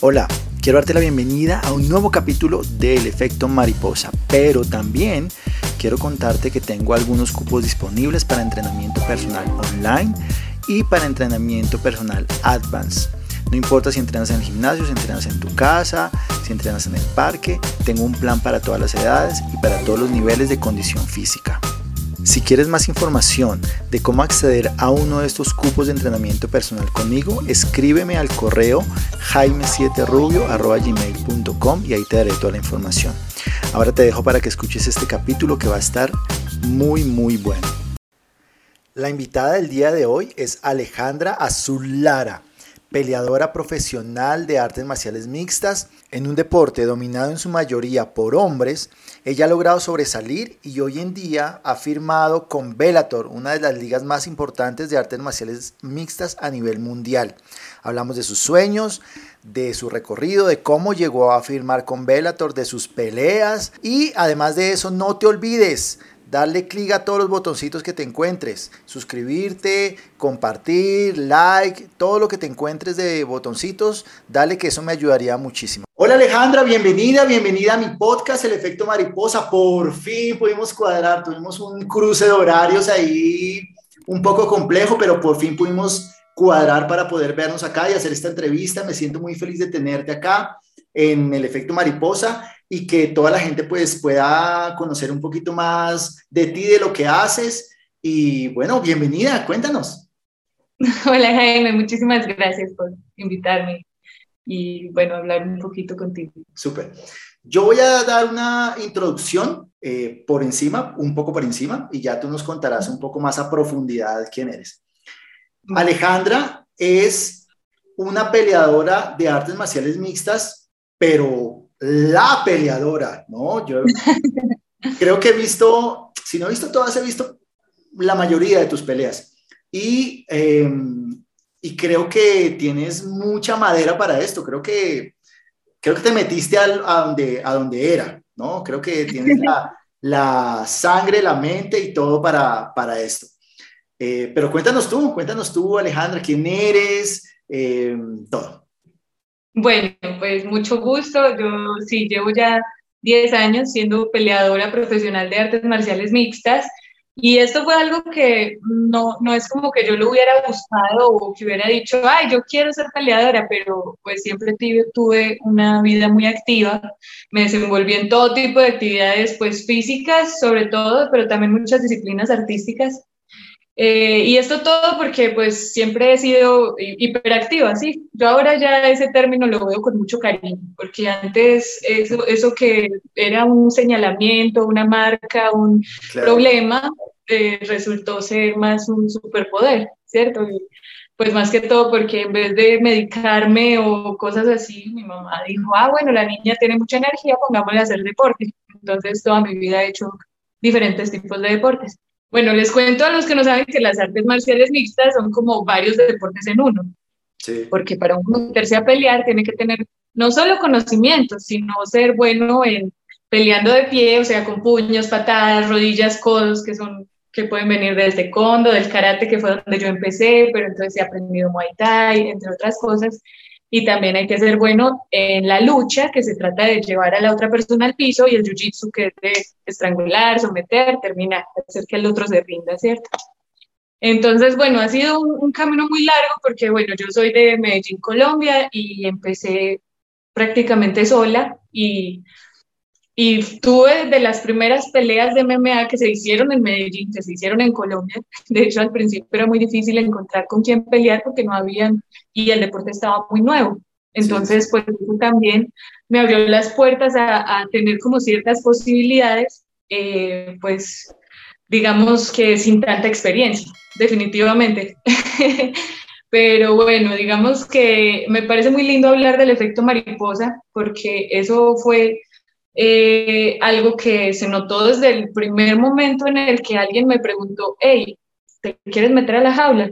Hola, quiero darte la bienvenida a un nuevo capítulo del efecto mariposa, pero también quiero contarte que tengo algunos cupos disponibles para entrenamiento personal online y para entrenamiento personal advanced. No importa si entrenas en el gimnasio, si entrenas en tu casa, si entrenas en el parque, tengo un plan para todas las edades y para todos los niveles de condición física. Si quieres más información de cómo acceder a uno de estos cupos de entrenamiento personal conmigo, escríbeme al correo jaime7rubio.gmail.com y ahí te daré toda la información. Ahora te dejo para que escuches este capítulo que va a estar muy muy bueno. La invitada del día de hoy es Alejandra Azulara peleadora profesional de artes marciales mixtas en un deporte dominado en su mayoría por hombres, ella ha logrado sobresalir y hoy en día ha firmado con Bellator, una de las ligas más importantes de artes marciales mixtas a nivel mundial. Hablamos de sus sueños, de su recorrido, de cómo llegó a firmar con Bellator, de sus peleas y además de eso no te olvides darle clic a todos los botoncitos que te encuentres, suscribirte, compartir, like, todo lo que te encuentres de botoncitos, dale que eso me ayudaría muchísimo. Hola Alejandra, bienvenida, bienvenida a mi podcast El Efecto Mariposa. Por fin pudimos cuadrar, tuvimos un cruce de horarios ahí un poco complejo, pero por fin pudimos cuadrar para poder vernos acá y hacer esta entrevista. Me siento muy feliz de tenerte acá en El Efecto Mariposa y que toda la gente pues pueda conocer un poquito más de ti, de lo que haces. Y bueno, bienvenida, cuéntanos. Hola Jaime, muchísimas gracias por invitarme y bueno, hablar un poquito contigo. Súper. Yo voy a dar una introducción eh, por encima, un poco por encima, y ya tú nos contarás un poco más a profundidad quién eres. Alejandra es una peleadora de artes marciales mixtas, pero la peleadora, ¿no? Yo creo que he visto, si no he visto todas, he visto la mayoría de tus peleas. Y, em, y creo que tienes mucha madera para esto. Creo que, creo que te metiste a, donde, a donde era, ¿no? Creo que tienes la, la sangre, la mente y todo para, para esto. Eh, pero cuéntanos tú, cuéntanos tú, Alejandra, quién eres, em, todo. Bueno, pues mucho gusto. Yo sí llevo ya 10 años siendo peleadora profesional de artes marciales mixtas y esto fue algo que no, no es como que yo lo hubiera buscado o que hubiera dicho, ay, yo quiero ser peleadora, pero pues siempre tuve una vida muy activa, me desenvolví en todo tipo de actividades pues físicas sobre todo, pero también muchas disciplinas artísticas eh, y esto todo porque pues siempre he sido hiperactiva, ¿sí? Yo ahora ya ese término lo veo con mucho cariño, porque antes eso, eso que era un señalamiento, una marca, un problema, eh, resultó ser más un superpoder, ¿cierto? pues más que todo porque en vez de medicarme o cosas así, mi mamá dijo, ah, bueno, la niña tiene mucha energía, pongámosle a hacer deporte. Entonces toda mi vida he hecho diferentes tipos de deportes. Bueno, les cuento a los que no saben que las artes marciales mixtas son como varios deportes en uno. Sí. Porque para uno meterse a pelear tiene que tener no solo conocimientos, sino ser bueno en peleando de pie, o sea, con puños, patadas, rodillas, codos, que son que pueden venir desde kondo, del karate, que fue donde yo empecé, pero entonces he aprendido muay thai, entre otras cosas y también hay que ser bueno en la lucha, que se trata de llevar a la otra persona al piso, y el jiu-jitsu, que es de estrangular, someter, terminar, hacer que el otro se rinda, ¿cierto? Entonces, bueno, ha sido un, camino muy largo porque, bueno, yo soy de Medellín, Colombia, y empecé prácticamente sola y y tuve de las primeras peleas de MMA que se hicieron en Medellín, que se hicieron en Colombia. De hecho, al principio era muy difícil encontrar con quién pelear porque no habían, y el deporte estaba muy nuevo. Entonces, pues eso también me abrió las puertas a, a tener como ciertas posibilidades, eh, pues digamos que sin tanta experiencia, definitivamente. Pero bueno, digamos que me parece muy lindo hablar del efecto mariposa porque eso fue eh, algo que se notó desde el primer momento en el que alguien me preguntó, hey, ¿te quieres meter a la jaula?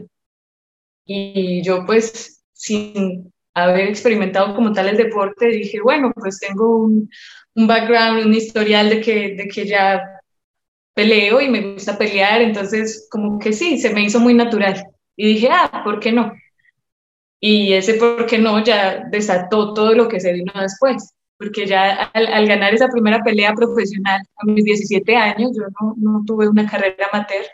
Y yo pues sin haber experimentado como tal el deporte, dije, bueno, pues tengo un, un background, un historial de que, de que ya peleo y me gusta pelear, entonces como que sí, se me hizo muy natural. Y dije, ah, ¿por qué no? Y ese por qué no ya desató todo lo que se vino después, porque ya al, ganar esa primera pelea profesional a mis 17 años, yo no, no tuve una carrera amateur,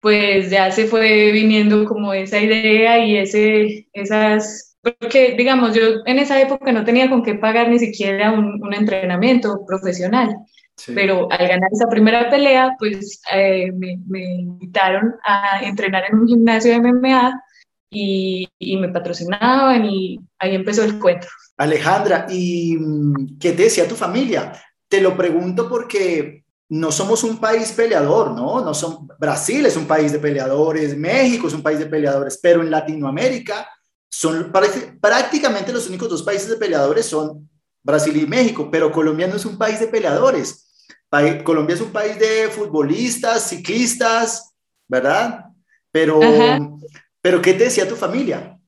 pues ya se fue viniendo como esa idea y ese, esas, porque digamos, yo en esa época no tenía con qué pagar ni siquiera un, un entrenamiento profesional. Pero al ganar esa primera pelea, pues eh, me, me, invitaron a entrenar en un gimnasio de MMA y, y, me patrocinaban y ahí empezó el cuento. Alejandra, ¿y mm, qué te decía tu familia? Te lo pregunto porque no somos un país peleador, ¿no? no son, Brasil es un país de peleadores, México es un país de peleadores, pero en Latinoamérica son prácticamente los únicos dos países de peleadores son Brasil y México, pero Colombia no es un país de peleadores. Colombia es un país de futbolistas, ciclistas, ¿verdad? Pero, pero ¿qué te decía tu familia?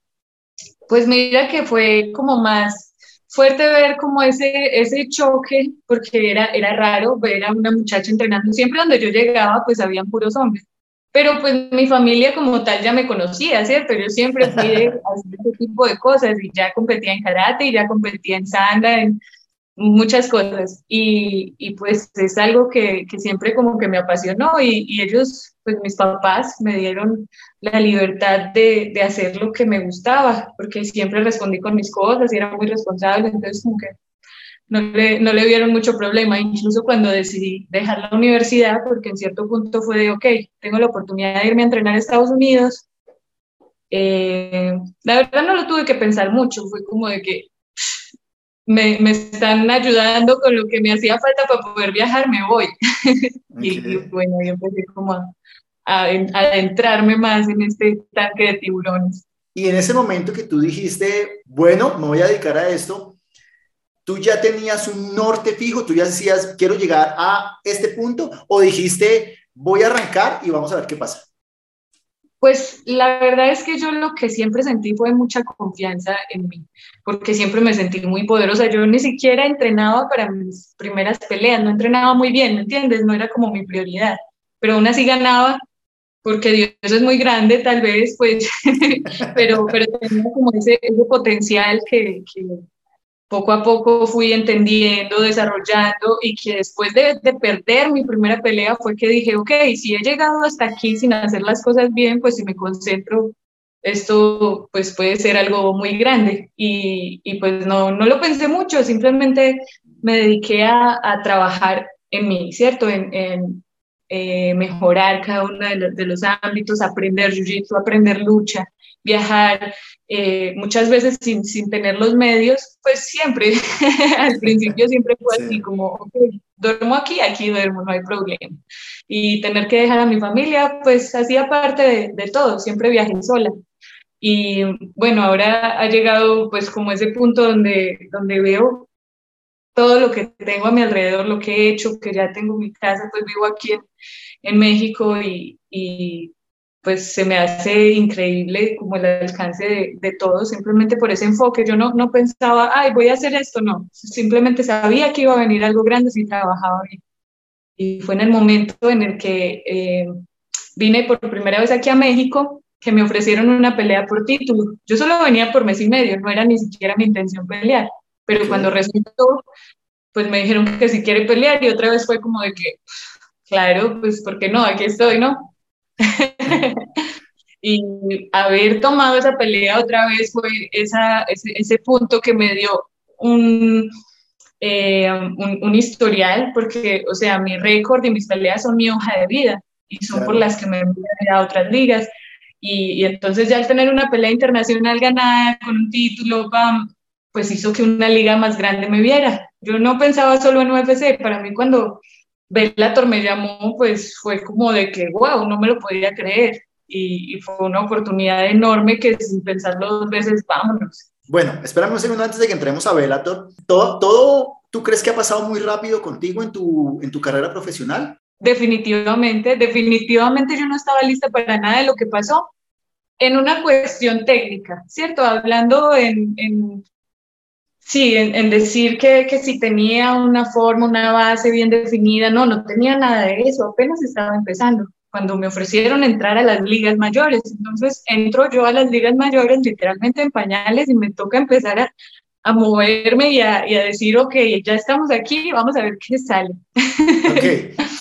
Pues mira que fue como más fuerte ver como ese, ese choque, porque era, era raro ver a una muchacha entrenando. Siempre donde yo llegaba, pues habían puros hombres. Pero pues mi familia como tal ya me conocía, ¿cierto? Yo siempre fui de hacer ese tipo de cosas y ya competía en karate y ya competía en sanda, en muchas cosas. Y, y pues es algo que, que, siempre como que me apasionó y, y, ellos, pues mis papás me dieron la libertad de, de, hacer lo que me gustaba, porque siempre respondí con mis cosas y era muy responsable, entonces como que no le, no le vieron mucho problema, incluso cuando decidí dejar la universidad, porque en cierto punto fue de, ok, tengo la oportunidad de irme a entrenar a Estados Unidos. Eh, la verdad no lo tuve que pensar mucho, fue como de que me, me, están ayudando con lo que me hacía falta para poder viajar, me voy. y, bueno, yo empecé como a, a, adentrarme más en este tanque de tiburones. Y en ese momento que tú dijiste, bueno, me voy a dedicar a esto, ¿Tú ya tenías un norte fijo? ¿Tú ya decías, quiero llegar a este punto? ¿O dijiste, voy a arrancar y vamos a ver qué pasa? Pues la verdad es que yo lo que siempre sentí fue mucha confianza en mí, porque siempre me sentí muy poderosa. Yo ni siquiera entrenaba para mis primeras peleas, no entrenaba muy bien, ¿me entiendes? No era como mi prioridad, pero aún así ganaba porque Dios es muy grande tal vez, pues, pero, pero tenía como ese, ese potencial que, que, poco a poco fui entendiendo, desarrollando y que después de, perder mi primera pelea fue que dije, ok, si he llegado hasta aquí sin hacer las cosas bien, pues si me concentro, esto pues puede ser algo muy grande. Y, y pues no, no lo pensé mucho, simplemente me dediqué a, a trabajar en mí, ¿cierto? En, en eh, mejorar cada uno de los, de los ámbitos, aprender jiu-jitsu, aprender lucha, viajar, eh, muchas veces sin, sin, tener los medios, pues siempre, al principio siempre fue así como, ok, duermo aquí, aquí duermo, no hay problema. Y tener que dejar a mi familia, pues hacía parte de, de todo, siempre viajé sola. Y bueno, ahora ha llegado pues como ese punto donde, donde veo todo lo que tengo a mi alrededor, lo que he hecho, que ya tengo mi casa, pues vivo aquí en, en México y, y pues se me hace increíble como el alcance de, de, todo, simplemente por ese enfoque. Yo no, no pensaba, ay, voy a hacer esto, no. Simplemente sabía que iba a venir algo grande si trabajaba bien. Y fue en el momento en el que eh, vine por primera vez aquí a México que me ofrecieron una pelea por título. Yo solo venía por mes y medio, no era ni siquiera mi intención pelear. Pero cuando resultó, pues me dijeron que si quiere pelear y otra vez fue como de que, claro, pues ¿por qué no? Aquí estoy, ¿no? y haber tomado esa pelea otra vez fue esa, ese, ese punto que me dio un, eh, un, un, historial, porque, o sea, mi récord y mis peleas son mi hoja de vida y son claro. por las que me voy a otras ligas. Y, y, entonces ya al tener una pelea internacional ganada con un título, bam, pues hizo que una liga más grande me viera. Yo no pensaba solo en UFC, para mí cuando Bellator me llamó, pues fue como de que, wow, no me lo podía creer. Y, y, fue una oportunidad enorme que sin pensarlo dos veces, vámonos. Bueno, espérame un segundo antes de que entremos a Bellator. ¿Todo, todo tú crees que ha pasado muy rápido contigo en tu, en tu carrera profesional? Definitivamente, definitivamente yo no estaba lista para nada de lo que pasó. En una cuestión técnica, ¿cierto? Hablando en, en Sí, en, en decir que, que, si tenía una forma, una base bien definida, no, no tenía nada de eso, apenas estaba empezando. cuando me ofrecieron entrar a las ligas mayores. Entonces entro yo a las ligas mayores literalmente en pañales y me toca empezar a, a moverme y a, y a, decir, ok, ya estamos aquí, vamos a ver qué sale. Ok.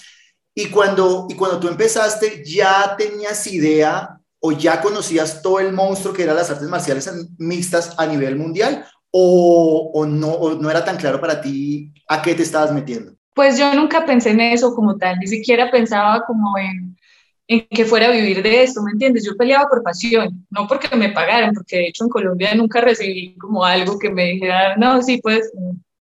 Y cuando, y cuando tú empezaste, ¿ya tenías idea o ya conocías todo el monstruo que eran las artes marciales mixtas a nivel mundial? ¿O, o no, no era tan claro para ti a qué te estabas metiendo? Pues yo nunca pensé en eso como tal, ni siquiera pensaba como en, en que fuera a vivir de esto, ¿me entiendes? Yo peleaba por pasión, no porque me pagaran, porque de hecho en Colombia nunca recibí como algo que me dijera, no, sí, pues,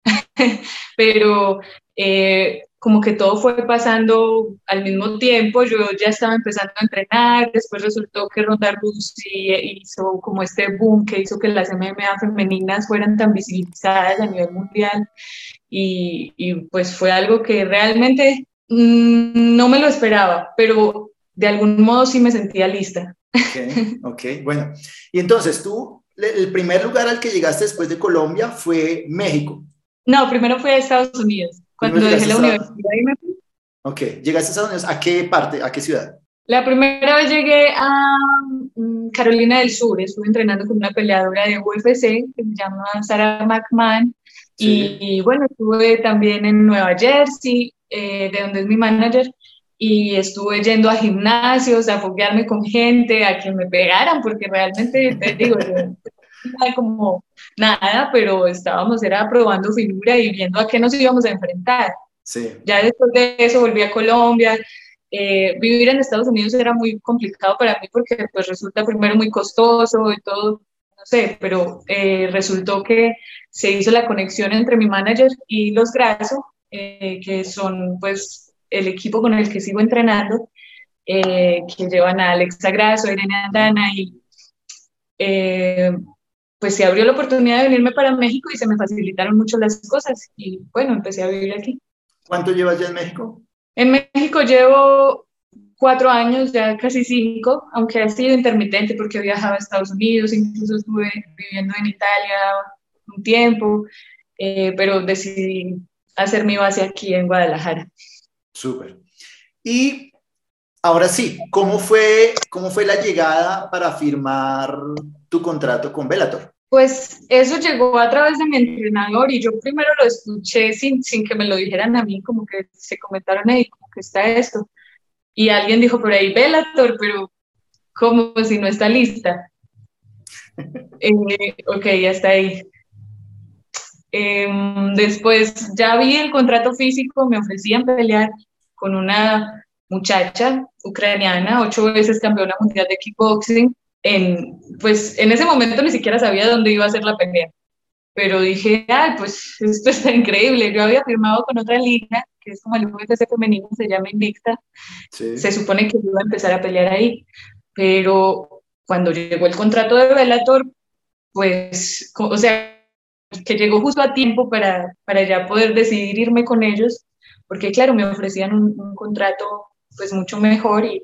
pero eh, como que todo fue pasando al mismo tiempo, yo ya estaba empezando a entrenar, después resultó que Ronda Rousey hizo como este boom que hizo que las MMA femeninas fueran tan visibilizadas a nivel mundial y, y pues fue algo que realmente mmm, no me lo esperaba, pero de algún modo sí me sentía lista. Ok, ok, bueno. Y entonces tú, el primer lugar al que llegaste después de Colombia fue México. No, primero fue a Estados Unidos, cuando dejé la universidad y me fui. Ok, ¿llegaste a Estados Unidos? ¿A qué parte, a qué ciudad? La primera vez llegué a mm, Carolina del Sur, estuve entrenando con una peleadora de UFC que se llama Sarah McMahon. Sí. Y, bueno, estuve también en Nueva Jersey, eh, de donde es mi manager, y estuve yendo a gimnasios, a foguearme con gente, a que me pegaran, porque realmente, te digo, no como nada, pero estábamos, era probando figura y viendo a qué nos íbamos a enfrentar. Sí. Ya después de eso volví a Colombia. Eh, vivir en Estados Unidos era muy complicado para mí porque pues resulta primero muy costoso y todo, no sé, pero eh, resultó que se hizo la conexión entre mi manager y los Graso, eh, que son pues el equipo con el que sigo entrenando, eh, que llevan a Alexa Grasso, Irene Andana, y eh, pues se abrió la oportunidad de venirme para México y se me facilitaron mucho las cosas. Y bueno, empecé a vivir aquí. ¿Cuánto llevas ya en México? En México llevo cuatro años, ya casi cinco, aunque ha sido intermitente porque viajaba a Estados Unidos, incluso estuve viviendo en Italia un tiempo, eh, pero decidí hacer mi base aquí en Guadalajara. Súper. Y ahora sí, ¿cómo fue, ¿cómo fue la llegada para firmar tu contrato con Bellator? Pues eso llegó a través de mi entrenador y yo primero lo escuché sin, sin que me lo dijeran a mí, como que se comentaron ahí, como que está esto. Y alguien dijo por ahí, Bellator, pero como si no está lista. eh, ok, ya está ahí. Eh, después ya vi el contrato físico, me ofrecían pelear con una muchacha ucraniana, ocho veces campeona mundial de kickboxing. En, pues en ese momento ni siquiera sabía dónde iba a ser la pelea, pero dije, ay, pues esto está increíble. Yo había firmado con otra liga, que es como el UFC femenino, se llama Invicta. Sí. Se supone que iba a empezar a pelear ahí, pero cuando llegó el contrato de Bellator, pues, o sea, que llegó justo a tiempo para, para ya poder decidir irme con ellos, porque claro, me ofrecían un, un contrato pues mucho mejor y,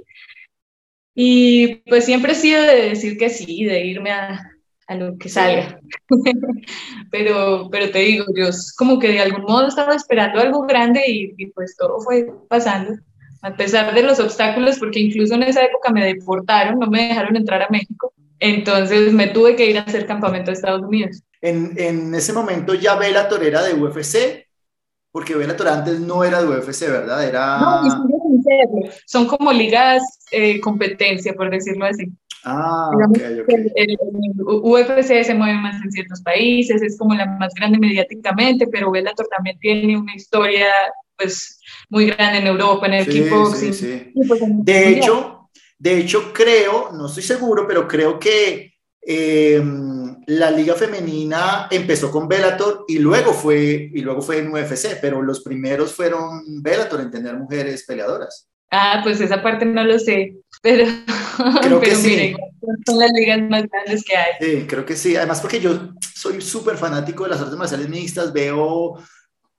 y pues siempre he sido de decir que sí, de irme a, a lo que salga. pero, pero te digo, yo como que de algún modo estaba esperando algo grande y, y, pues todo fue pasando, a pesar de los obstáculos, porque incluso en esa época me deportaron, no me dejaron entrar a México, entonces me tuve que ir a hacer campamento a Estados Unidos. En, en ese momento ya ve la torera de UFC, porque Bellator antes no era de UFC, ¿verdad? Era... No, son como ligas eh, competencia, por decirlo así. Ah, ok, ok. El, el, el, UFC se mueve más en ciertos países, es como la más grande mediáticamente, pero Bellator también tiene una historia pues muy grande en Europa, en el sí, kickboxing. Sí, sí. Pues, de hecho, de hecho creo, no estoy seguro, pero creo que eh, la liga femenina empezó con Bellator y luego fue y luego fue en UFC, pero los primeros fueron Bellator en tener mujeres peleadoras. Ah, pues esa parte no lo sé, pero creo que pero sí. Miren, son las ligas más grandes que hay. Sí, creo que sí. Además porque yo soy súper fanático de las artes marciales mixtas, veo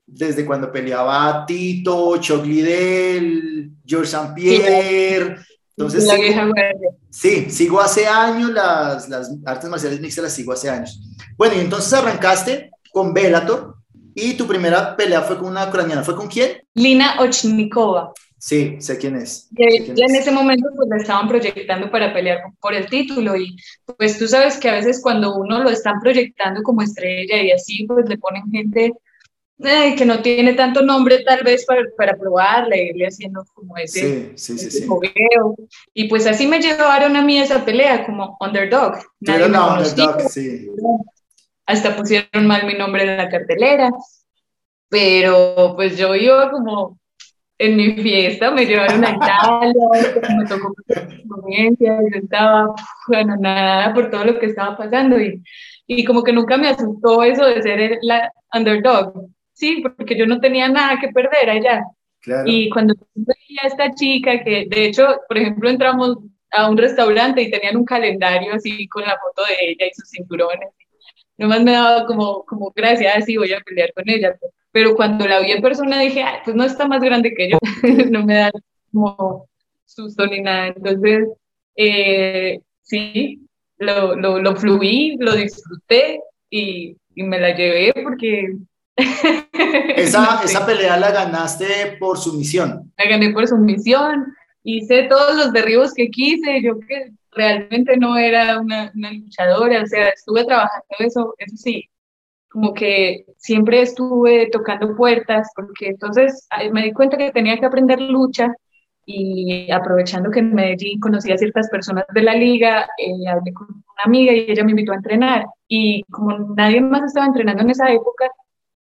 desde cuando peleaba Tito, Chuck Liddell, George St. Pierre. Sí. Entonces, la sigo, vieja guardia. sí, sigo hace años las, las artes marciales mixtas, las sigo hace años. Bueno, y entonces arrancaste con Bellator y tu primera pelea fue con una ucraniana. ¿Fue con quién? Lina Ochnikova. Sí, sé quién es. Y en ese momento pues la estaban proyectando para pelear por el título y pues tú sabes que a veces cuando uno lo están proyectando como estrella y así pues le ponen gente que no tiene tanto nombre tal vez para, para probarle, irle haciendo como ese, sí, sí, Y pues así me llevaron a mí esa pelea como underdog. Nadie underdog, sí. Hasta pusieron mal mi nombre en la cartelera, pero pues yo iba como en mi fiesta, me llevaron a Italia, me tocó experiencia, yo estaba, bueno, nada por todo lo que estaba pasando y, y como que nunca me asustó eso de ser la underdog, sí, porque yo no tenía nada que perder allá. Y cuando veía a esta chica, que de hecho, por ejemplo, entramos a un restaurante y tenían un calendario así con la foto de ella y sus cinturones, nomás me daba como, como gracias, así voy a pelear con ella pero cuando la vi en persona dije, pues no está más grande que yo, no me da como susto ni nada. Entonces, eh, sí, lo, lo, lo, fluí, lo disfruté y, y me la llevé porque... esa, esa pelea la ganaste por sumisión. La gané por sumisión, hice todos los derribos que quise, yo que realmente no era una, una luchadora, o sea, estuve trabajando eso, eso sí, como que siempre estuve tocando puertas, porque entonces me di cuenta que tenía que aprender lucha y aprovechando que en Medellín conocía a ciertas personas de la liga, eh, hablé con una amiga y ella me invitó a entrenar. Y como nadie más estaba entrenando en esa época,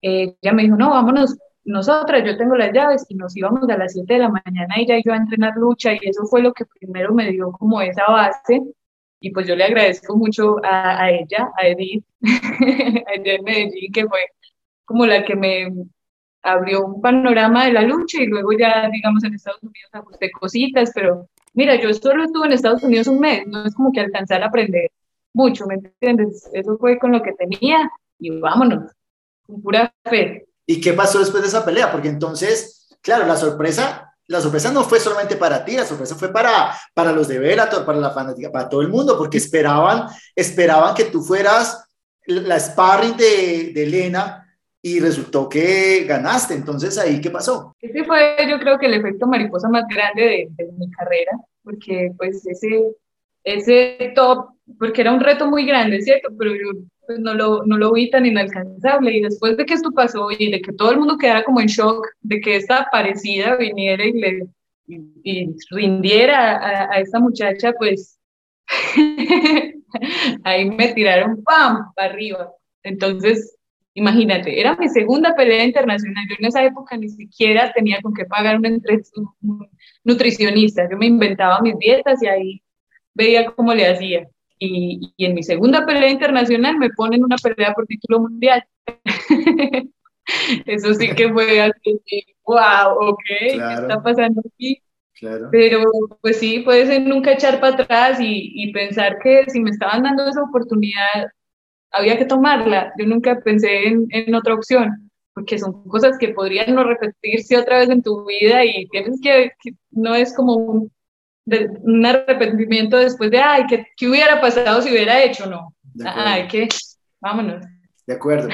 eh, ella me dijo, no, vámonos nosotras, yo tengo las llaves y nos íbamos a las 7 de la mañana ella y yo a entrenar lucha y eso fue lo que primero me dio como esa base y pues yo le agradezco mucho a, a ella, a Edith, allá en Medellín, que fue como la que me abrió un panorama de la lucha y luego ya, digamos, en Estados Unidos ajusté cositas, pero mira, yo solo estuve en Estados Unidos un mes, no es como que alcanzar a aprender mucho, ¿me entiendes? Eso fue con lo que tenía y vámonos, con pura fe. ¿Y qué pasó después de esa pelea? Porque entonces, claro, la sorpresa la sorpresa no fue solamente para ti, la sorpresa fue para, para los de Bellator, para la fanática, para todo el mundo, porque esperaban, esperaban que tú fueras la sparring de, de Elena y resultó que ganaste. Entonces, ¿ahí qué pasó? Ese fue, yo creo que el efecto mariposa más grande de, de mi carrera, porque pues ese, ese top, porque era un reto muy grande, ¿cierto? Pero yo pues no lo, no lo vi tan inalcanzable. Y después de que esto pasó y de que todo el mundo quedara como en shock, de que esta parecida viniera y le y, rindiera a, a, esta muchacha, pues ahí me tiraron ¡pam! para arriba. Entonces, imagínate, era mi segunda pelea internacional. Yo en esa época ni siquiera tenía con qué pagar un, un nutricionista. Yo me inventaba mis dietas y ahí veía cómo le hacía. Y, y, en mi segunda pelea internacional me ponen una pelea por título mundial. Eso sí que fue así, wow, ok, ¿qué está pasando aquí? Claro. Pero pues sí, puede ser nunca echar para atrás y, y, pensar que si me estaban dando esa oportunidad, había que tomarla. Yo nunca pensé en, en otra opción, porque son cosas que podrían no repetirse otra vez en tu vida y tienes que, que no es como un de un arrepentimiento después de, ay, ¿qué, ¿qué, hubiera pasado si hubiera hecho? No. Ay, que, vámonos. De acuerdo.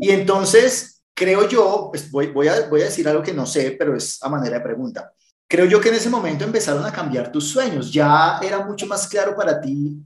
Y entonces, creo yo, pues voy, voy, a, voy a decir algo que no sé, pero es a manera de pregunta. Creo yo que en ese momento empezaron a cambiar tus sueños. Ya era mucho más claro para ti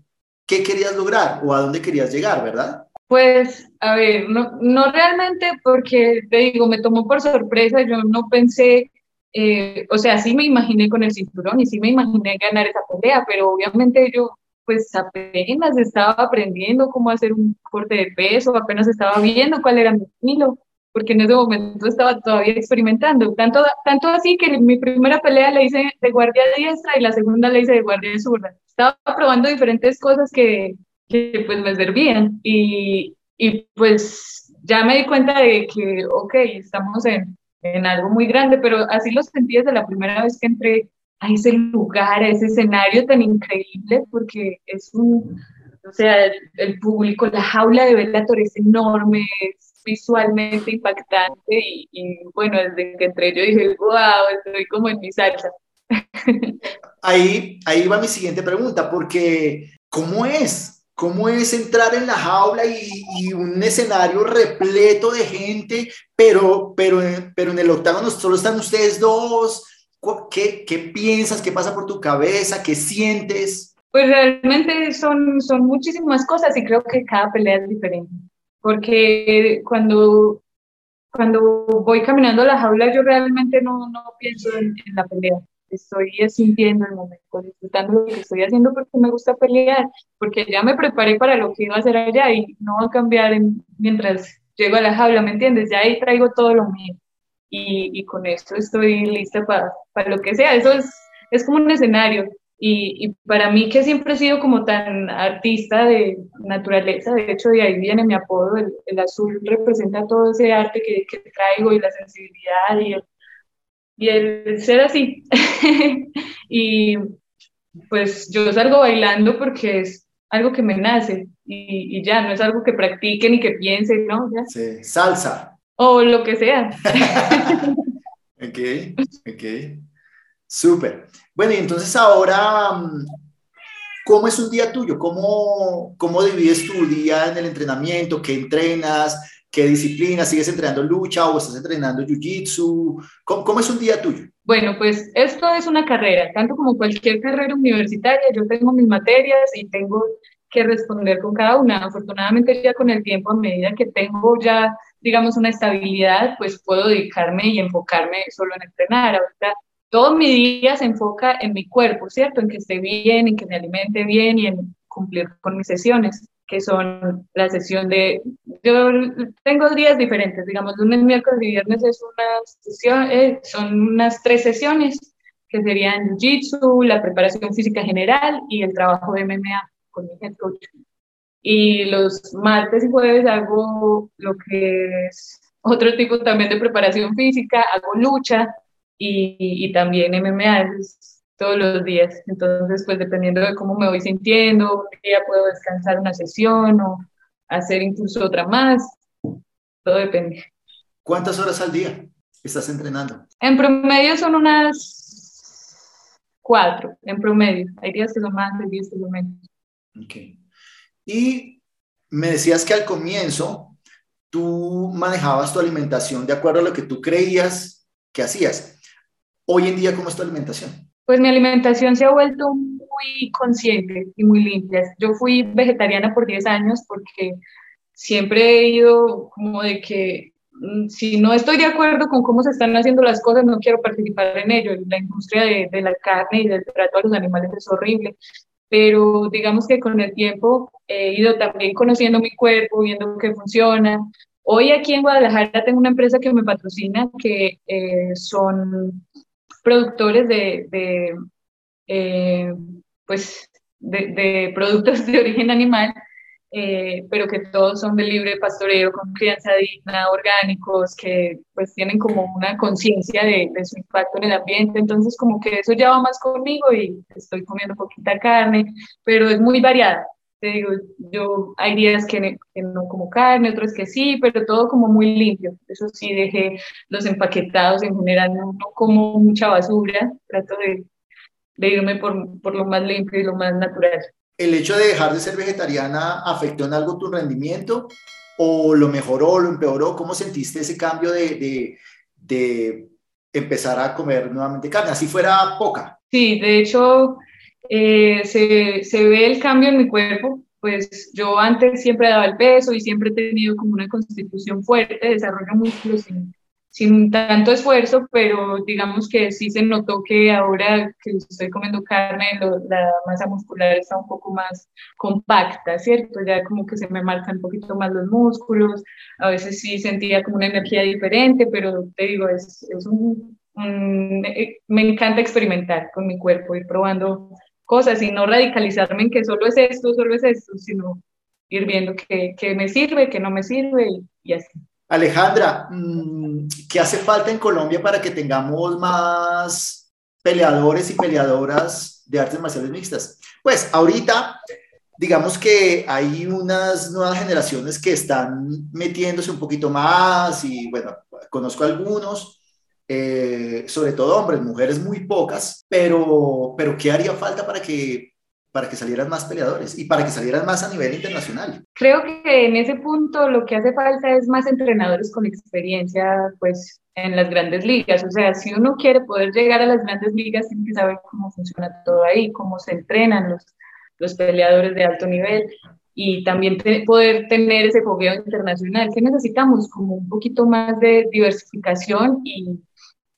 qué querías lograr o a dónde querías llegar, ¿verdad? Pues, a ver, no, no realmente porque, te digo, me tomó por sorpresa, yo no pensé eh, o sea, sí me imaginé con el cinturón y sí me imaginé ganar esa pelea, pero obviamente yo pues apenas estaba aprendiendo cómo hacer un corte de peso, apenas estaba viendo cuál era mi estilo, porque en ese momento estaba todavía experimentando, tanto, tanto así que mi primera pelea la hice de guardia diestra y la segunda la hice de guardia zurda. Estaba probando diferentes cosas que, que pues me servían y, y pues ya me di cuenta de que, ok, estamos en, en algo muy grande, pero así lo sentí desde la primera vez que entré a ese lugar, a ese escenario tan increíble, porque es un, o sea, el, público, la jaula de Bellator es enorme, es visualmente impactante y, y, bueno, desde que entré yo dije, wow, estoy como en mi salsa. Ahí, ahí va mi siguiente pregunta, porque ¿cómo es cómo es entrar en la jaula y, un escenario repleto de gente, pero, pero, pero en el octágono solo están ustedes dos. ¿Qué, ¿Qué piensas? ¿Qué pasa por tu cabeza? ¿Qué sientes? Pues realmente son, son muchísimas cosas y creo que cada pelea es diferente. Porque cuando, cuando voy caminando a la jaula yo realmente no, no pienso en, la pelea. Estoy sintiendo el momento, disfrutando lo que estoy haciendo porque me gusta pelear, porque ya me preparé para lo que iba a hacer allá y no va a cambiar mientras llego a la jaula, ¿me entiendes? Ya ahí traigo todo lo mío y, y con esto estoy lista para, para lo que sea. Eso es, es como un escenario y, y, para mí que siempre he sido como tan artista de naturaleza, de hecho de ahí viene mi apodo, el, el azul representa todo ese arte que, que, traigo y la sensibilidad y el, y el ser así. y pues yo salgo bailando porque es algo que me nace y, y, ya, no es algo que practique ni que piense, ¿no? Ya. Sí, salsa. O lo que sea. ok, ok. Súper. Bueno, y entonces ahora, mm, ¿cómo es un día tuyo? ¿Cómo, ¿Cómo divides tu día en el entrenamiento? ¿Qué entrenas? ¿Qué disciplina? ¿Sigues entrenando lucha o estás entrenando jiu-jitsu? ¿Cómo, ¿Cómo, es un día tuyo? Bueno, pues esto es una carrera, tanto como cualquier carrera universitaria. Yo tengo mis materias y tengo que responder con cada una. Afortunadamente ya con el tiempo, a medida que tengo ya, digamos, una estabilidad, pues puedo dedicarme y enfocarme solo en entrenar. Ahorita todo mi día se enfoca en mi cuerpo, ¿cierto? En que esté bien, en que me alimente bien y en cumplir con mis sesiones, que son la sesión de... Yo tengo días diferentes, digamos, lunes, miércoles y viernes es una sesión, eh, son unas tres sesiones que serían Jiu-Jitsu, la preparación física general y el trabajo de MMA con mi head coach. Y los martes y jueves hago lo que es otro tipo también de preparación física, hago lucha, y, y también MMA todos los días. Entonces, pues dependiendo de cómo me voy sintiendo, un día puedo descansar una sesión o hacer incluso otra más, todo depende. ¿Cuántas horas al día estás entrenando? En promedio son unas cuatro, en promedio. Hay días que son más, hay días que son menos. Ok. Y me decías que al comienzo tú manejabas tu alimentación de acuerdo a lo que tú creías que hacías. Hoy en día, ¿cómo es tu alimentación? Pues mi alimentación se ha vuelto muy consciente y muy limpia. Yo fui vegetariana por 10 años porque siempre he ido como de que mm, si no estoy de acuerdo con cómo se están haciendo las cosas, no quiero participar en ello. La industria de, de la carne y del trato a los animales es horrible, pero digamos que con el tiempo he ido también conociendo mi cuerpo, viendo qué funciona. Hoy aquí en Guadalajara tengo una empresa que me patrocina que eh, son productores de, eh, pues, de, productos de origen animal, eh, pero que todos son de libre pastoreo, con crianza digna, orgánicos, que pues tienen como una conciencia de, su impacto en el ambiente. Entonces como que eso ya va más conmigo y estoy comiendo poquita carne, pero es muy variada te digo, yo hay días que, no como carne, otros que sí, pero todo como muy limpio. Eso sí, dejé los empaquetados en general, no, como mucha basura, trato de, de irme por, por, lo más limpio y lo más natural. ¿El hecho de dejar de ser vegetariana afectó en algo tu rendimiento? ¿O lo mejoró, lo empeoró? ¿Cómo sentiste ese cambio de, de, de empezar a comer nuevamente carne? Así fuera poca. Sí, de hecho, eh, se, se, ve el cambio en mi cuerpo, pues yo antes siempre daba el peso y siempre he tenido como una constitución fuerte, desarrollo músculos sin, sin tanto esfuerzo, pero digamos que sí se notó que ahora que estoy comiendo carne, la masa muscular está un poco más compacta, ¿cierto? Ya como que se me marcan un poquito más los músculos, a veces sí sentía como una energía diferente, pero te digo, es, es un, un me encanta experimentar con mi cuerpo, ir probando cosas y no radicalizarme en que solo es esto, solo es esto, sino ir viendo qué, me sirve, qué no me sirve y, así. Alejandra, mm, ¿qué hace falta en Colombia para que tengamos más peleadores y peleadoras de artes marciales mixtas? Pues ahorita, digamos que hay unas nuevas generaciones que están metiéndose un poquito más y bueno, conozco algunos, eh, sobre todo hombres, mujeres muy pocas, pero, pero ¿qué haría falta para que, para que salieran más peleadores y para que salieran más a nivel internacional? Creo que en ese punto lo que hace falta es más entrenadores con experiencia, pues en las grandes ligas. O sea, si uno quiere poder llegar a las grandes ligas, tiene que saber cómo funciona todo ahí, cómo se entrenan los, los peleadores de alto nivel y también poder tener ese fogueo internacional. que necesitamos? Como un poquito más de diversificación y,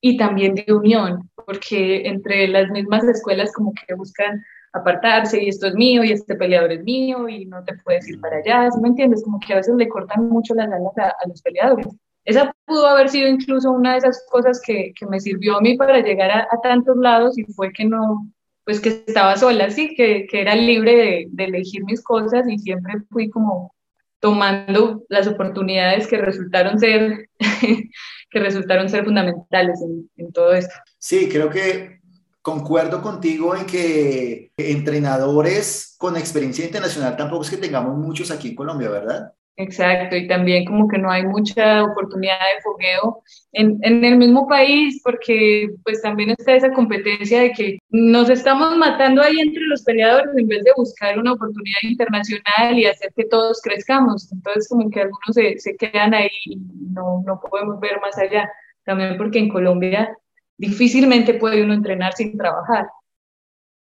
y también de unión, porque entre las mismas escuelas como que buscan apartarse y esto es mío y este peleador es mío y no te puedes ir para allá, ¿sí me entiendes? Como que a veces le cortan mucho las alas a, los peleadores. Esa pudo haber sido incluso una de esas cosas que, que me sirvió a mí para llegar a, a, tantos lados y fue que no, pues que estaba sola, sí, que, que era libre de, de elegir mis cosas y siempre fui como tomando las oportunidades que resultaron ser, que resultaron ser fundamentales en, todo esto. Sí, creo que concuerdo contigo en que entrenadores con experiencia internacional tampoco es que tengamos muchos aquí en Colombia, ¿verdad? Exacto, y también como que no hay mucha oportunidad de fogueo en, en, el mismo país, porque pues también está esa competencia de que nos estamos matando ahí entre los peleadores en vez de buscar una oportunidad internacional y hacer que todos crezcamos. Entonces como que algunos se, se quedan ahí y no, no podemos ver más allá. También porque en Colombia difícilmente puede uno entrenar sin trabajar.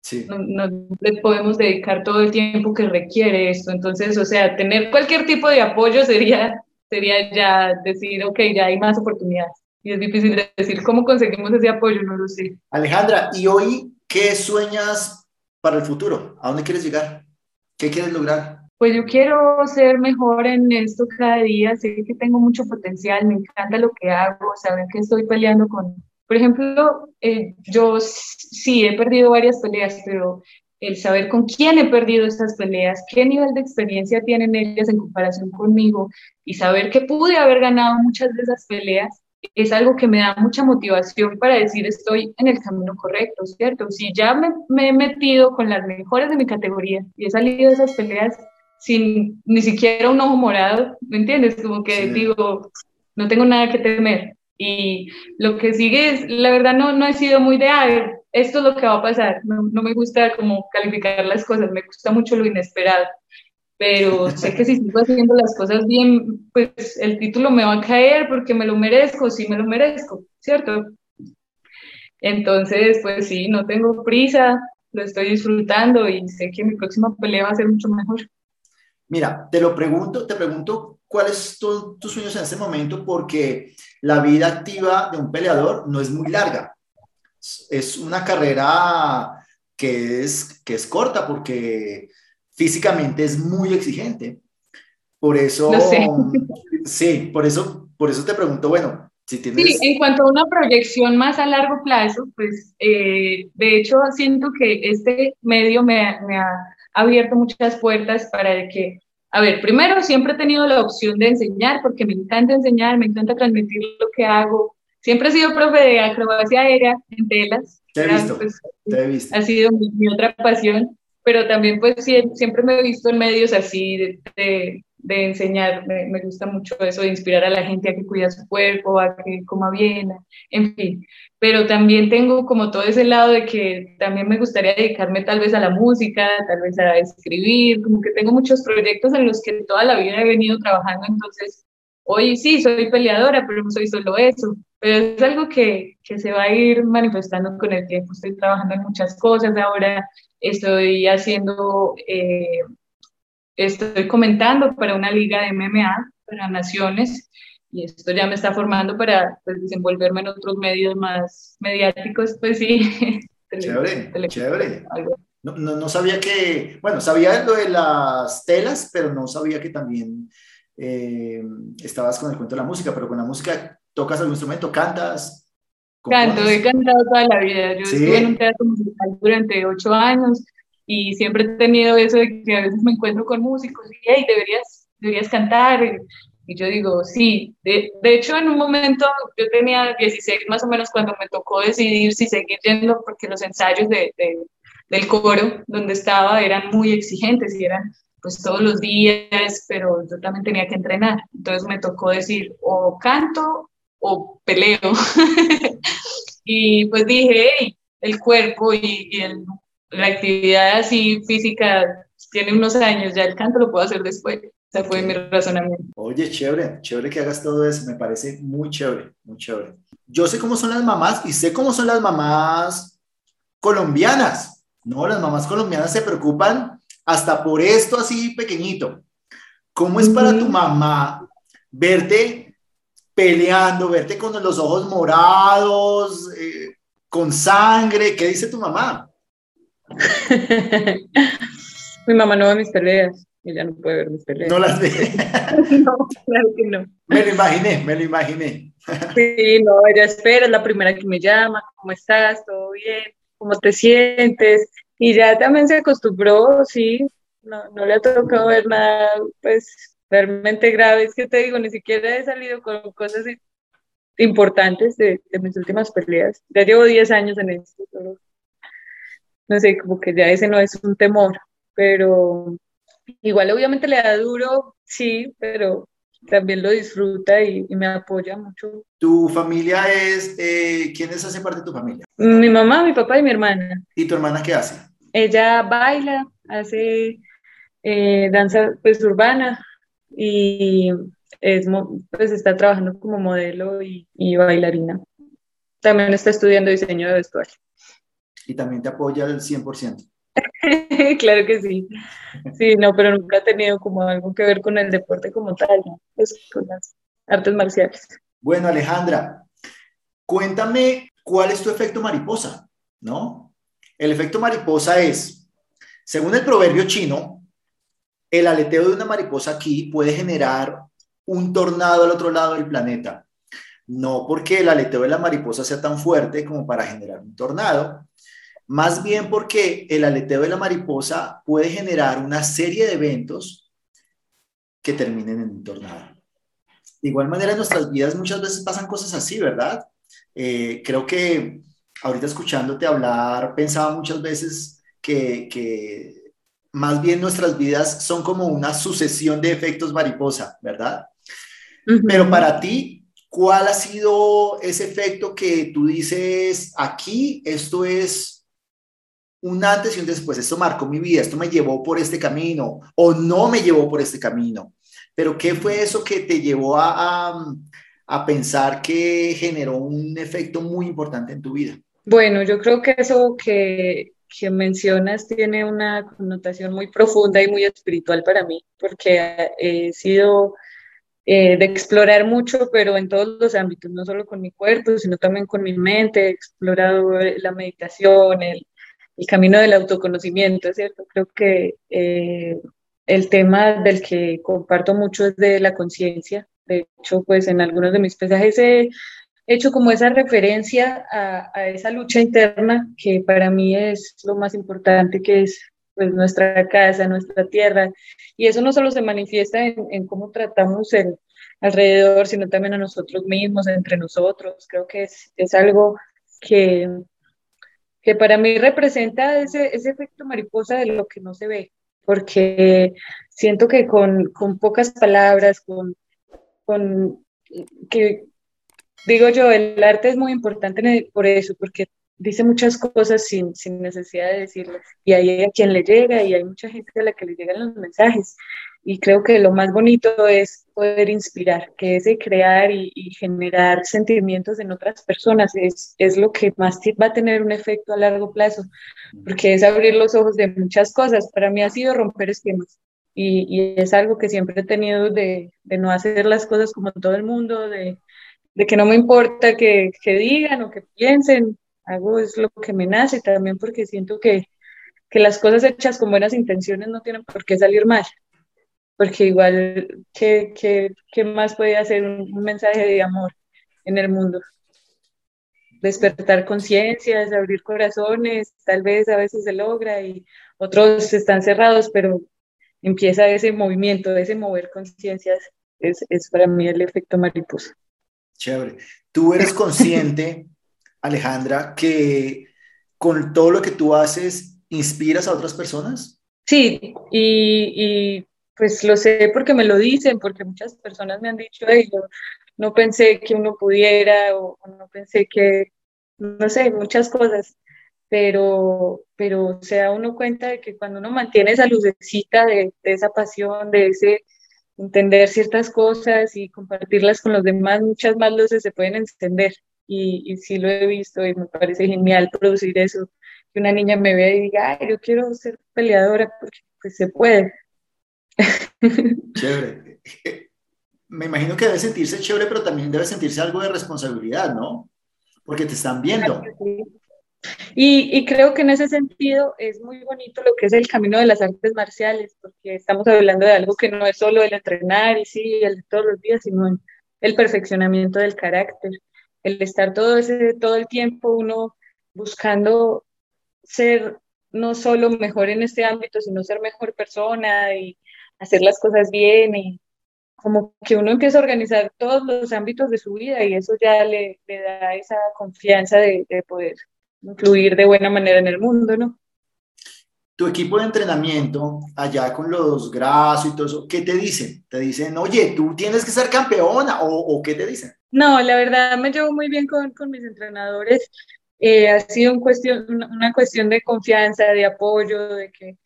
Sí. No, no, le podemos dedicar todo el tiempo que requiere esto. Entonces, o sea, tener cualquier tipo de apoyo sería, sería ya decir, ok, ya hay más oportunidades. Y es difícil de decir cómo conseguimos ese apoyo, no lo sé. Alejandra, ¿y hoy qué sueñas para el futuro? ¿A dónde quieres llegar? ¿Qué quieres lograr? Pues yo quiero ser mejor en esto cada día, sé que tengo mucho potencial, me encanta lo que hago, saber que estoy peleando con, por ejemplo, eh, yo sí he perdido varias peleas, pero el saber con quién he perdido estas peleas, qué nivel de experiencia tienen ellas en comparación conmigo y saber que pude haber ganado muchas de esas peleas es algo que me da mucha motivación para decir estoy en el camino correcto, ¿cierto? Si ya me, he metido con las mejores de mi categoría y he salido de esas peleas sin ni siquiera un ojo morado, ¿me entiendes? Como que digo, no tengo nada que temer. Y lo que sigue es, la verdad no, no he sido muy de, ah, esto es lo que va a pasar. No, no me gusta como calificar las cosas, me gusta mucho lo inesperado. Pero sé que si sigo haciendo las cosas bien, pues el título me va a caer porque me lo merezco, sí me lo merezco, ¿cierto? Entonces, pues sí, no tengo prisa, lo estoy disfrutando y sé que mi próxima pelea va a ser mucho mejor. Mira, te lo pregunto, te pregunto cuáles son tus sueños en este momento porque la vida activa de un peleador no es muy larga. Es una carrera que es, que es corta porque físicamente es muy exigente. Por eso, sí, por eso, por eso te pregunto, bueno, si tienes... Sí, en cuanto a una proyección más a largo plazo, pues eh, de hecho siento que este medio me, me ha abierto muchas puertas para que a ver, primero siempre he tenido la opción de enseñar porque me encanta enseñar, me encanta transmitir lo que hago. Siempre he sido profe de acrobacia aérea en telas. Te he visto, pues, te he visto. Ha sido mi, otra pasión, pero también pues siempre me he visto en medios así de, de, enseñar. Me, me, gusta mucho eso de inspirar a la gente a que cuida su cuerpo, a que coma bien, en fin. Pero también tengo como todo ese lado de que también me gustaría dedicarme tal vez a la música, tal vez a escribir, como que tengo muchos proyectos en los que toda la vida he venido trabajando, entonces hoy sí soy peleadora, pero no soy solo eso, pero es algo que, que se va a ir manifestando con el tiempo, estoy trabajando en muchas cosas, ahora estoy haciendo, eh, estoy comentando para una liga de MMA para naciones, y esto ya me está formando para pues, desenvolverme en otros medios más mediáticos, pues sí. Chévere, chévere. No, no, sabía que, bueno, sabía lo de las telas, pero no sabía que también eh, estabas con el cuento de la música, pero con la música tocas algún instrumento, cantas. Canto, he cantado toda la vida. Yo estuve en un teatro musical durante ocho años y siempre he tenido eso de que a veces me encuentro con músicos y, hey, deberías, deberías cantar. Y yo digo, sí, de, de, hecho en un momento yo tenía 16 más o menos cuando me tocó decidir si seguir yendo, porque los ensayos de, del coro donde estaba eran muy exigentes y eran pues todos los días, pero yo también tenía que entrenar. Entonces me tocó decir o canto o peleo. y pues dije, el cuerpo y, y el, la actividad así física tiene unos años, ya el canto lo puedo hacer después. Ese fue mi razonamiento. Oye, chévere, chévere que hagas todo eso, me parece muy chévere, muy chévere. yo sé cómo son las mamás y sé cómo son las mamás colombianas, ¿no? Las mamás colombianas se preocupan hasta por esto así pequeñito. ¿Cómo es para tu mamá verte peleando, verte con los ojos morados, eh, con sangre? ¿Qué dice tu mamá? Mi mamá no ve mis peleas. Ella no puede ver mis peleas. No las ve. no, claro que no. Me lo imaginé, me lo imaginé. sí, no, ella espera, es la primera que me llama, ¿cómo estás? ¿Todo bien? ¿Cómo te sientes? Y ya también se acostumbró, sí, no, no le ha tocado ver nada, pues, realmente grave. Es que te digo, ni siquiera he salido con cosas importantes de, de mis últimas peleas. Ya llevo 10 años en esto, no sé, como que ya ese no es un temor, pero igual obviamente le da duro, sí, pero también lo disfruta y, me apoya mucho. ¿Tu familia es, eh, quiénes hacen parte de tu familia? Mi mamá, mi papá y mi hermana. ¿Y tu hermana qué hace? Ella baila, hace eh, danza pues urbana y es, pues está trabajando como modelo y, y bailarina. También está estudiando diseño de vestuario. Y también te apoya al 100%. claro que sí. Sí, no, pero nunca ha tenido como algo que ver con el deporte como tal, ¿no? pues con las artes marciales. Bueno, Alejandra, cuéntame cuál es tu efecto mariposa, ¿no? El efecto mariposa es, según el proverbio chino, el aleteo de una mariposa aquí puede generar un tornado al otro lado del planeta. No porque el aleteo de la mariposa sea tan fuerte como para generar un tornado, más bien porque el aleteo de la mariposa puede generar una serie de eventos que terminen en un tornado. De igual manera, en nuestras vidas muchas veces pasan cosas así, ¿verdad? Eh, creo que ahorita escuchándote hablar, pensaba muchas veces que, más bien nuestras vidas son como una sucesión de efectos mariposa, ¿verdad? Pero para ti, ¿cuál ha sido ese efecto que tú dices, aquí esto es un antes y un después, esto marcó mi vida, esto me llevó por este camino o no me llevó por este camino. Pero ¿qué fue eso que te llevó a, a, pensar que generó un efecto muy importante en tu vida? Bueno, yo creo que eso que, que mencionas tiene una connotación muy profunda y muy espiritual para mí, porque he sido eh, de explorar mucho, pero en todos los ámbitos, no solo con mi cuerpo, sino también con mi mente, he explorado la meditación, el, el camino del autoconocimiento, ¿cierto? Creo que eh, el tema del que comparto mucho es de la conciencia. De hecho, pues en algunos de mis mensajes he hecho como esa referencia a, a, esa lucha interna que para mí es lo más importante, que es pues nuestra casa, nuestra tierra. Y eso no solo se manifiesta en, en cómo tratamos el alrededor, sino también a nosotros mismos, entre nosotros. Creo que es, es algo que que para mí representa ese, ese efecto mariposa de lo que no se ve, porque siento que con, con pocas palabras, con, con que digo yo, el arte es muy importante por eso, porque dice muchas cosas sin, sin necesidad de decirlas. Y hay a quien le llega y hay mucha gente a la que le llegan los mensajes. Y creo que lo más bonito es poder inspirar, que ese crear y, generar sentimientos en otras personas es, es, lo que más va a tener un efecto a largo plazo, porque es abrir los ojos de muchas cosas. Para mí ha sido romper esquemas. Y, y es algo que siempre he tenido de, de, no hacer las cosas como todo el mundo, de, de que no me importa que, que digan o que piensen, hago es lo que me nace también porque siento que, que las cosas hechas con buenas intenciones no tienen por qué salir mal porque igual, ¿qué, qué, qué más puede hacer un, mensaje de amor en el mundo? Despertar conciencias, abrir corazones, tal vez a veces se logra y otros están cerrados, pero empieza ese movimiento, ese mover conciencias, es, es para mí el efecto mariposa. Chévere. ¿Tú eres consciente, Alejandra, que con todo lo que tú haces inspiras a otras personas? Sí, y, y pues lo sé porque me lo dicen, porque muchas personas me han dicho, yo no pensé que uno pudiera o, no pensé que, no sé, muchas cosas, pero, pero se da uno cuenta de que cuando uno mantiene esa lucecita de, de esa pasión, de ese entender ciertas cosas y compartirlas con los demás, muchas más luces se pueden encender. y, y sí lo he visto y me parece genial producir eso, que una niña me vea y diga, ay, yo quiero ser peleadora, porque pues se puede. Chévere. Me imagino que debe sentirse chévere, pero también debe sentirse algo de responsabilidad, ¿no? Porque te están viendo. Y, y, creo que en ese sentido es muy bonito lo que es el camino de las artes marciales, porque estamos hablando de algo que no es solo el entrenar y sí, el todos los días, sino el perfeccionamiento del carácter, el estar todo, ese, todo el tiempo uno buscando ser no solo mejor en este ámbito, sino ser mejor persona y hacer las cosas bien y como que uno empieza a organizar todos los ámbitos de su vida y eso ya le, le da esa confianza de, de, poder influir de buena manera en el mundo, ¿no? Tu equipo de entrenamiento, allá con los grasos y todo eso, ¿qué te dicen? ¿Te dicen, oye, tú tienes que ser campeona o, o qué te dicen? No, la verdad me llevo muy bien con, con mis entrenadores. Eh, ha sido un cuestión, una cuestión de confianza, de apoyo, de que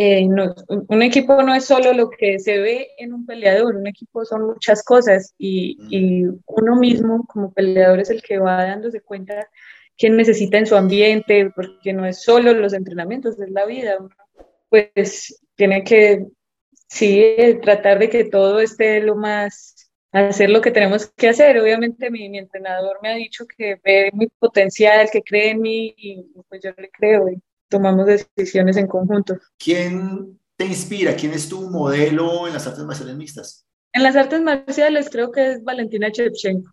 eh, no, un equipo no es solo lo que se ve en un peleador, un equipo son muchas cosas y, y, uno mismo como peleador es el que va dándose cuenta quién necesita en su ambiente, porque no es solo los entrenamientos, es la vida. Pues tiene que, sí, tratar de que todo esté lo más, hacer lo que tenemos que hacer. Obviamente mi, mi entrenador me ha dicho que ve mi potencial, que cree en mí y pues yo le creo. Y, tomamos decisiones en conjunto. ¿Quién te inspira? ¿Quién es tu modelo en las artes marciales mixtas? En las artes marciales creo que es Valentina Shevchenko.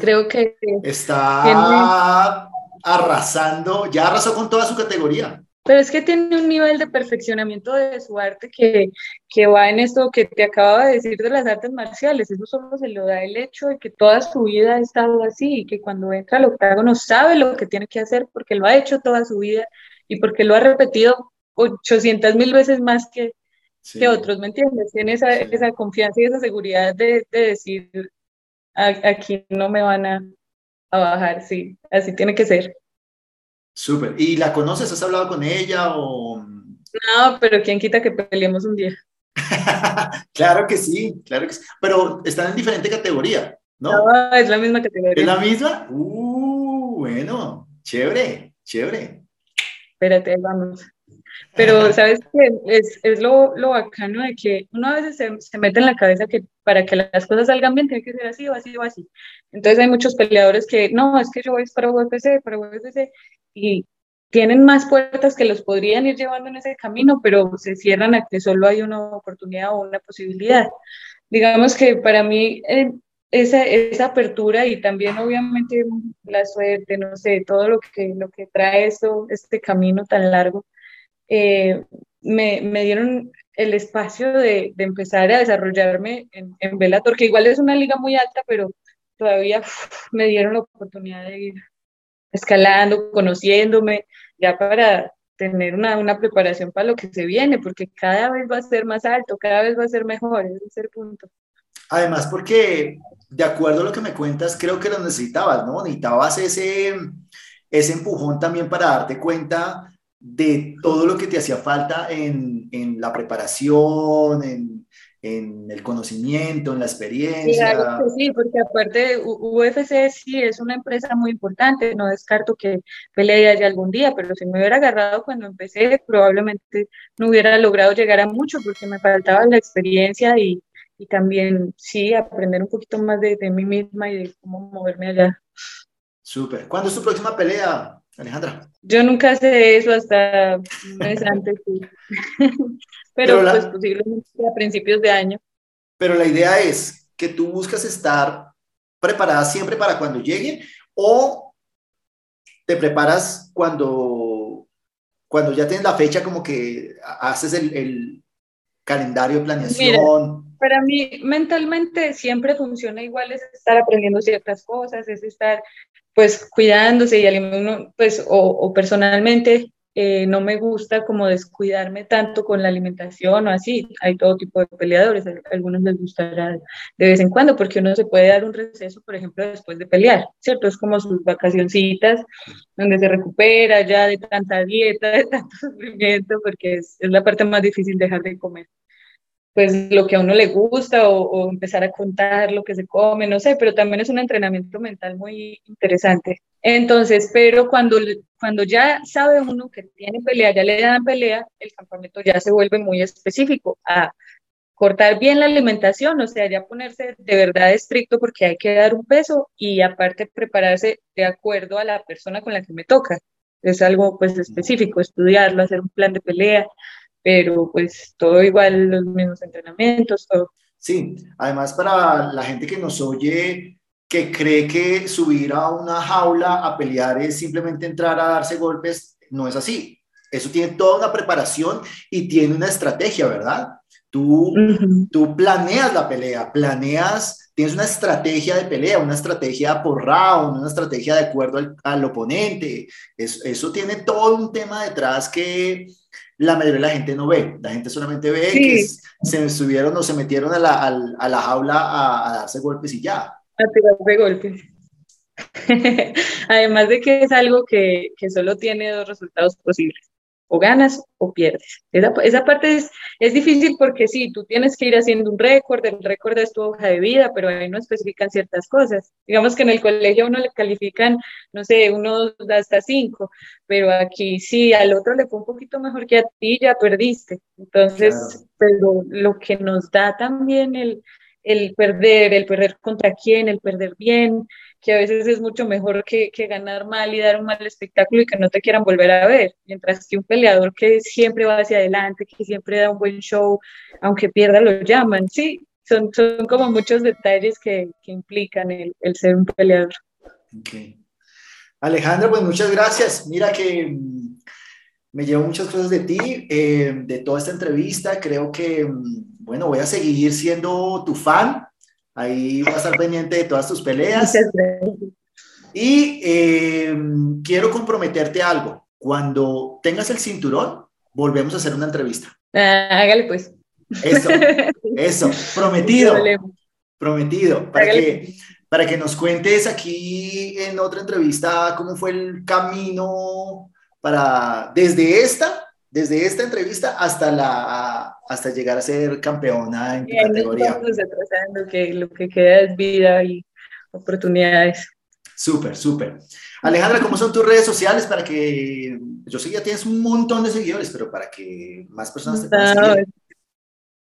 creo que está tiene... arrasando, ya arrasó con toda su categoría. Pero es que tiene un nivel de perfeccionamiento de su arte que, que va en esto que te acaba de decir de las artes marciales. Eso solo se lo da el hecho de que toda su vida ha estado así y que cuando entra al octágono sabe lo que tiene que hacer porque lo ha hecho toda su vida y porque lo ha repetido 800 mil veces más que, sí. que otros, ¿me entiendes? Tiene esa, sí. esa confianza y esa seguridad de, de decir, aquí no me van a, a, bajar, sí, así tiene que ser. Súper. ¿Y la conoces? ¿Has hablado con ella o...? No, pero ¿quién quita que peleemos un día? claro que sí, claro que sí. Pero están en diferente categoría, ¿no? No, es la misma categoría. ¿Es la misma? Uh, bueno, chévere, chévere espérate, vamos. Pero, ¿sabes qué? Es, es lo, lo bacano de que uno a veces se, se, mete en la cabeza que para que las cosas salgan bien tiene que ser así o así o así. Entonces hay muchos peleadores que, no, es que yo voy para UFC, para UFC, y tienen más puertas que los podrían ir llevando en ese camino, pero se cierran a que solo hay una oportunidad o una posibilidad. Digamos que para mí, eh, esa, esa apertura y también obviamente la suerte, no sé, todo lo que, lo que trae esto, este camino tan largo, eh, me, me, dieron el espacio de, de, empezar a desarrollarme en, en Bellator, que igual es una liga muy alta, pero todavía me dieron la oportunidad de ir escalando, conociéndome, ya para tener una, una preparación para lo que se viene, porque cada vez va a ser más alto, cada vez va a ser mejor, ese es el punto. Además, porque de acuerdo a lo que me cuentas, creo que lo necesitabas, ¿no? Necesitabas ese, ese empujón también para darte cuenta de todo lo que te hacía falta en, en la preparación, en, en, el conocimiento, en la experiencia. Claro sí, porque aparte UFC sí es una empresa muy importante, no descarto que pelee allá algún día, pero si me hubiera agarrado cuando empecé, probablemente no hubiera logrado llegar a mucho porque me faltaba la experiencia y, y también, sí, aprender un poquito más de, de, mí misma y de cómo moverme allá. Súper. ¿Cuándo es tu próxima pelea, Alejandra? Yo nunca sé eso hasta un mes antes. Pero, Pero la... pues posiblemente a principios de año. Pero la idea es que tú buscas estar preparada siempre para cuando llegue o te preparas cuando, cuando ya tienes la fecha como que haces el, el calendario planeación. Mira para mí mentalmente siempre funciona igual, es estar aprendiendo ciertas cosas, es estar pues cuidándose y pues o, o personalmente eh, no me gusta como descuidarme tanto con la alimentación o así, hay todo tipo de peleadores, a algunos les gustará de vez en cuando porque uno se puede dar un receso, por ejemplo, después de pelear, ¿cierto? Es como sus vacacioncitas donde se recupera ya de tanta dieta, de tanto sufrimiento, porque es, es la parte más difícil dejar de comer. pues lo que a uno le gusta o, empezar a contar lo que se come, no sé, pero también es un entrenamiento mental muy interesante. Entonces, pero cuando, cuando ya sabe uno que tiene pelea, ya le dan pelea, el campamento ya se vuelve muy específico a cortar bien la alimentación, o sea, ya ponerse de verdad estricto porque hay que dar un peso y aparte prepararse de acuerdo a la persona con la que me toca. Es algo pues específico, estudiarlo, hacer un plan de pelea, pero pues todo igual, los mismos entrenamientos, todo. Sí, además para la gente que nos oye, que cree que subir a una jaula a pelear es simplemente entrar a darse golpes, no es así. Eso tiene toda una preparación y tiene una estrategia, ¿verdad? Tú, tú planeas la pelea, planeas, tienes una estrategia de pelea, una estrategia por round, una estrategia de acuerdo al, oponente. eso tiene todo un tema detrás que la mayoría de la gente no ve. La gente solamente ve que se subieron o se metieron a la, a, la jaula a, darse golpes y ya. Tirarse golpes. Además de que es algo que, que solo tiene dos resultados posibles o ganas o pierdes. Esa, esa parte es, es, difícil porque sí, tú tienes que ir haciendo un récord, el récord es tu hoja de vida, pero ahí no especifican ciertas cosas. Digamos que en el colegio a uno le califican, no sé, uno hasta cinco, pero aquí sí, al otro le fue un poquito mejor que a ti, ya perdiste. Entonces, pero lo que nos da también el, el perder, el perder contra quién, el perder bien, que a veces es mucho mejor que, que, ganar mal y dar un mal espectáculo y que no te quieran volver a ver, mientras que un peleador que siempre va hacia adelante, que siempre da un buen show, aunque pierda lo llaman, sí, son, son como muchos detalles que, que implican el, el, ser un peleador. Okay. Alejandra, pues muchas gracias. Mira que mm, me llevo muchas cosas de ti, eh, de toda esta entrevista. Creo que, mm, bueno, voy a seguir siendo tu fan. Ahí voy a estar pendiente de todas tus peleas. Y eh, quiero comprometerte algo. Cuando tengas el cinturón, volvemos a hacer una entrevista. Ah, hágale pues. Eso, eso, prometido. Prometido. Para que, para que nos cuentes aquí en otra entrevista cómo fue el camino para, desde esta, desde esta entrevista hasta, la, hasta llegar a ser campeona en tu categoría. que lo que queda es vida y oportunidades. Súper, súper. Alejandra, ¿cómo son tus redes sociales para que, yo sé que ya tienes un montón de seguidores, pero para que más personas te puedan seguir?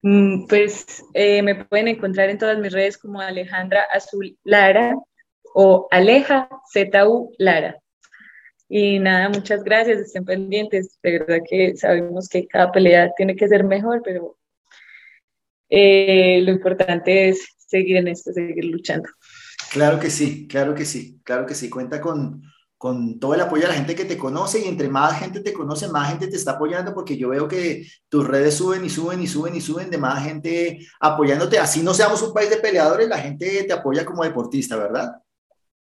Mm, pues eh, me pueden encontrar en todas mis redes como Alejandra Azul Lara o Aleja ZU Lara. Y nada, muchas gracias, estén pendientes. De verdad que sabemos que cada pelea tiene que ser mejor, pero eh, lo importante es seguir en esto, seguir luchando. Claro que sí, claro que sí, claro que sí. Cuenta con, con todo el apoyo de la gente que te conoce y entre más gente te conoce, más gente te está apoyando porque yo veo que tus redes suben y suben y suben y suben de más gente apoyándote. Así no seamos un país de peleadores, la gente te apoya como deportista, ¿verdad?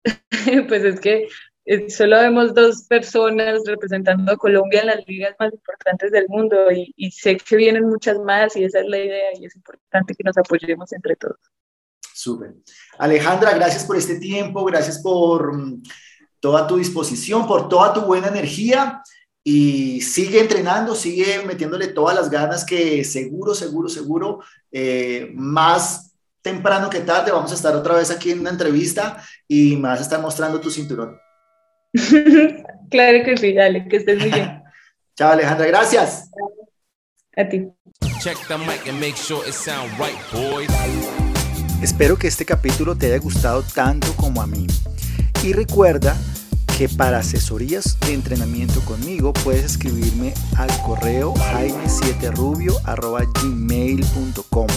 pues es que solo vemos dos personas representando a Colombia en las ligas más importantes del mundo y, y, sé que vienen muchas más y esa es la idea y es importante que nos apoyemos entre todos. Súper. Alejandra, gracias por este tiempo, gracias por mm, toda tu disposición, por toda tu buena energía y sigue entrenando, sigue metiéndole todas las ganas que seguro, seguro, seguro, eh, más temprano que tarde vamos a estar otra vez aquí en una entrevista y me vas a estar mostrando tu cinturón. claro que sí, dale, que estés muy bien. Chao, Alejandra, gracias. A ti. Espero que este capítulo te haya gustado tanto como a mí. Y recuerda que para asesorías de entrenamiento conmigo puedes escribirme al correo jaime7rubio.gmail.com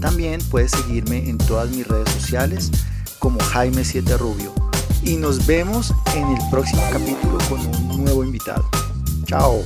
También puedes seguirme en todas mis redes sociales como Jaime7Rubio y nos vemos en el próximo capítulo con un nuevo invitado. Chao.